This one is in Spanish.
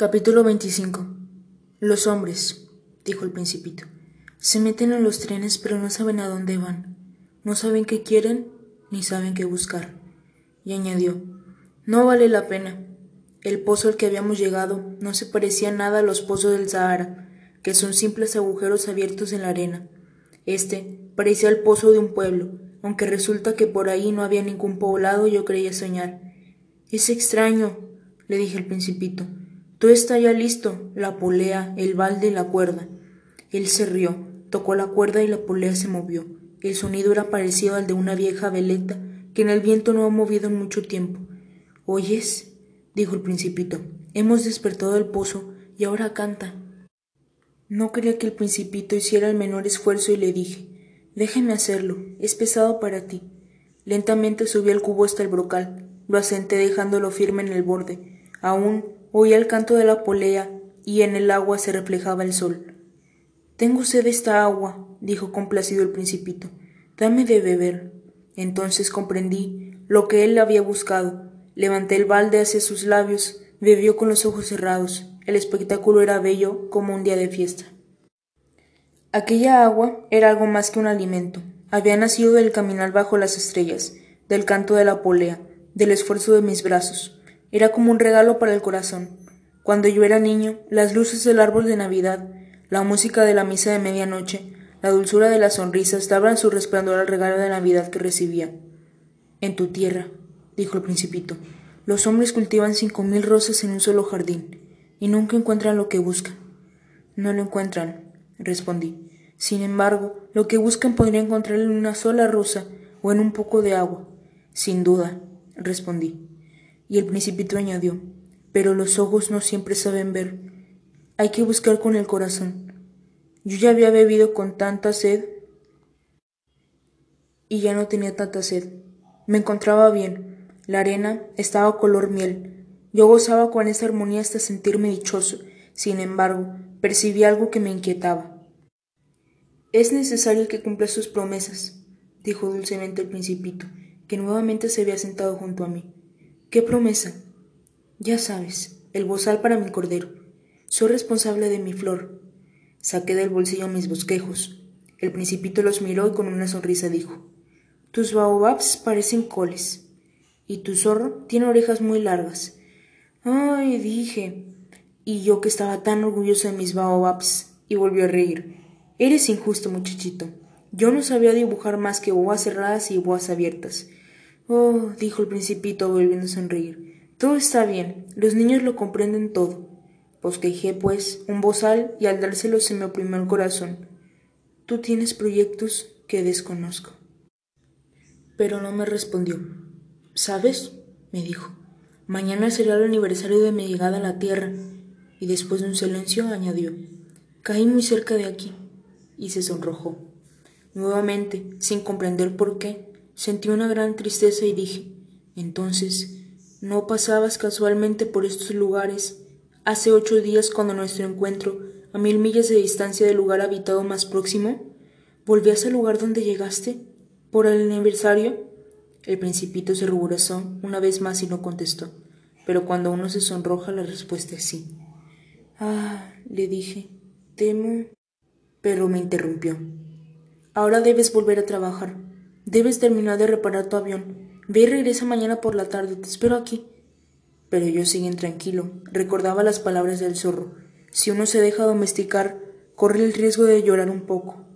Capítulo 25 Los hombres, dijo el principito, se meten en los trenes pero no saben a dónde van, no saben qué quieren ni saben qué buscar. Y añadió, no vale la pena. El pozo al que habíamos llegado no se parecía nada a los pozos del Sahara, que son simples agujeros abiertos en la arena. Este parecía el pozo de un pueblo, aunque resulta que por ahí no había ningún poblado, yo creía soñar. Es extraño, le dije al principito. Todo está ya listo, la polea, el balde y la cuerda. Él se rió, tocó la cuerda y la polea se movió. El sonido era parecido al de una vieja veleta que en el viento no ha movido en mucho tiempo. ¿Oyes? dijo el principito. Hemos despertado el pozo y ahora canta. No quería que el principito hiciera el menor esfuerzo y le dije Déjame hacerlo, es pesado para ti. Lentamente subí el cubo hasta el brocal, lo asenté dejándolo firme en el borde. Aún Oía el canto de la polea y en el agua se reflejaba el sol. Tengo sed de esta agua, dijo complacido el principito. Dame de beber. Entonces comprendí lo que él había buscado. Levanté el balde hacia sus labios, bebió con los ojos cerrados. El espectáculo era bello como un día de fiesta. Aquella agua era algo más que un alimento. Había nacido del caminar bajo las estrellas, del canto de la polea, del esfuerzo de mis brazos. Era como un regalo para el corazón. Cuando yo era niño, las luces del árbol de Navidad, la música de la misa de medianoche, la dulzura de las sonrisas daban su resplandor al regalo de Navidad que recibía. En tu tierra, dijo el principito, los hombres cultivan cinco mil rosas en un solo jardín y nunca encuentran lo que buscan. No lo encuentran, respondí. Sin embargo, lo que buscan podría encontrar en una sola rosa o en un poco de agua. Sin duda, respondí. Y el principito añadió, pero los ojos no siempre saben ver. Hay que buscar con el corazón. Yo ya había bebido con tanta sed y ya no tenía tanta sed. Me encontraba bien. La arena estaba color miel. Yo gozaba con esa armonía hasta sentirme dichoso. Sin embargo, percibí algo que me inquietaba. Es necesario que cumpla sus promesas, dijo dulcemente el principito, que nuevamente se había sentado junto a mí. ¿Qué promesa? Ya sabes, el bozal para mi cordero. Soy responsable de mi flor. Saqué del bolsillo mis bosquejos. El principito los miró y con una sonrisa dijo Tus baobabs parecen coles. Y tu zorro tiene orejas muy largas. Ay, dije. Y yo que estaba tan orgulloso de mis baobabs. Y volvió a reír. Eres injusto, muchachito. Yo no sabía dibujar más que boas cerradas y boas abiertas. Oh, dijo el principito volviendo a sonreír. Todo está bien, los niños lo comprenden todo. Bosquejé, pues, un bozal y al dárselo se me oprimió el corazón. Tú tienes proyectos que desconozco. Pero no me respondió. ¿Sabes? me dijo. Mañana será el aniversario de mi llegada a la Tierra. Y después de un silencio añadió. Caí muy cerca de aquí. Y se sonrojó. Nuevamente, sin comprender por qué, Sentí una gran tristeza y dije, entonces, ¿no pasabas casualmente por estos lugares hace ocho días cuando nuestro encuentro, a mil millas de distancia del lugar habitado más próximo? ¿Volvías al lugar donde llegaste? ¿Por el aniversario? El principito se ruborizó una vez más y no contestó, pero cuando uno se sonroja la respuesta es sí. Ah, le dije, temo. Pero me interrumpió. Ahora debes volver a trabajar. Debes terminar de reparar tu avión. Ve y regresa mañana por la tarde. Te espero aquí. Pero yo seguí tranquilo. Recordaba las palabras del zorro. Si uno se deja domesticar, corre el riesgo de llorar un poco.